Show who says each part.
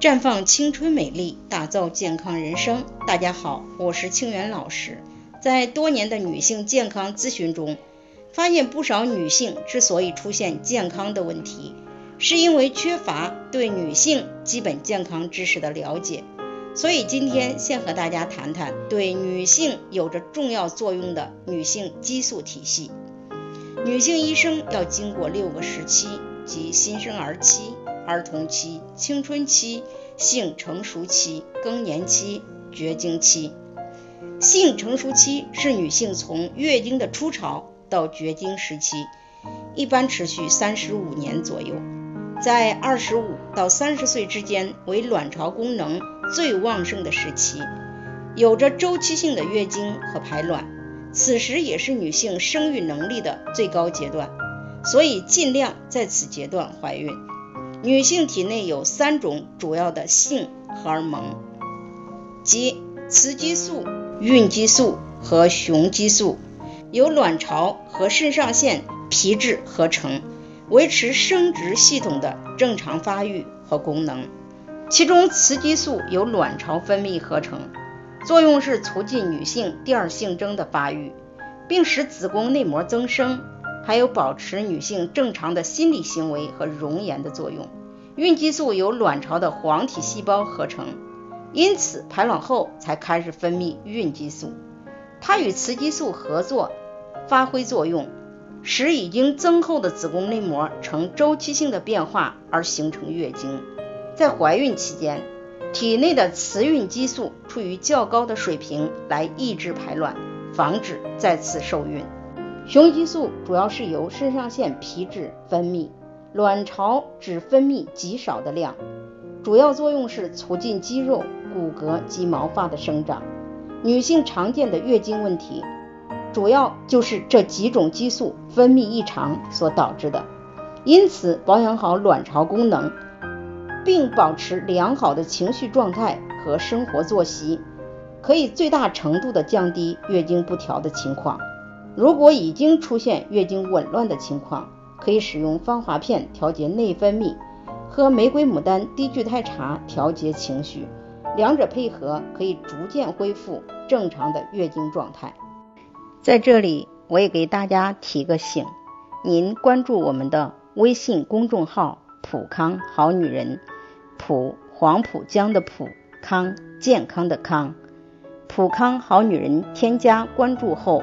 Speaker 1: 绽放青春美丽，打造健康人生。大家好，我是清源老师。在多年的女性健康咨询中，发现不少女性之所以出现健康的问题，是因为缺乏对女性基本健康知识的了解。所以今天先和大家谈谈对女性有着重要作用的女性激素体系。女性一生要经过六个时期，及新生儿期。儿童期、青春期、性成熟期、更年期、绝经期。性成熟期是女性从月经的初潮到绝经时期，一般持续三十五年左右。在二十五到三十岁之间为卵巢功能最旺盛的时期，有着周期性的月经和排卵，此时也是女性生育能力的最高阶段，所以尽量在此阶段怀孕。女性体内有三种主要的性荷尔蒙，即雌激素、孕激素和雄激素，由卵巢和肾上腺皮质合成，维持生殖系统的正常发育和功能。其中，雌激素由卵巢分泌合成，作用是促进女性第二性征的发育，并使子宫内膜增生。还有保持女性正常的心理行为和容颜的作用。孕激素由卵巢的黄体细胞合成，因此排卵后才开始分泌孕激素。它与雌激素合作发挥作用，使已经增厚的子宫内膜呈周期性的变化而形成月经。在怀孕期间，体内的雌孕激素处于较高的水平，来抑制排卵，防止再次受孕。雄激素主要是由肾上腺皮质分泌，卵巢只分泌极少的量，主要作用是促进肌肉、骨骼及毛发的生长。女性常见的月经问题，主要就是这几种激素分泌异常所导致的。因此，保养好卵巢功能，并保持良好的情绪状态和生活作息，可以最大程度的降低月经不调的情况。如果已经出现月经紊乱的情况，可以使用芳华片调节内分泌，喝玫瑰牡丹低聚肽茶调节情绪，两者配合可以逐渐恢复正常的月经状态。在这里，我也给大家提个醒：您关注我们的微信公众号“普康好女人”，普黄浦江的普康健康的康，普康好女人，添加关注后。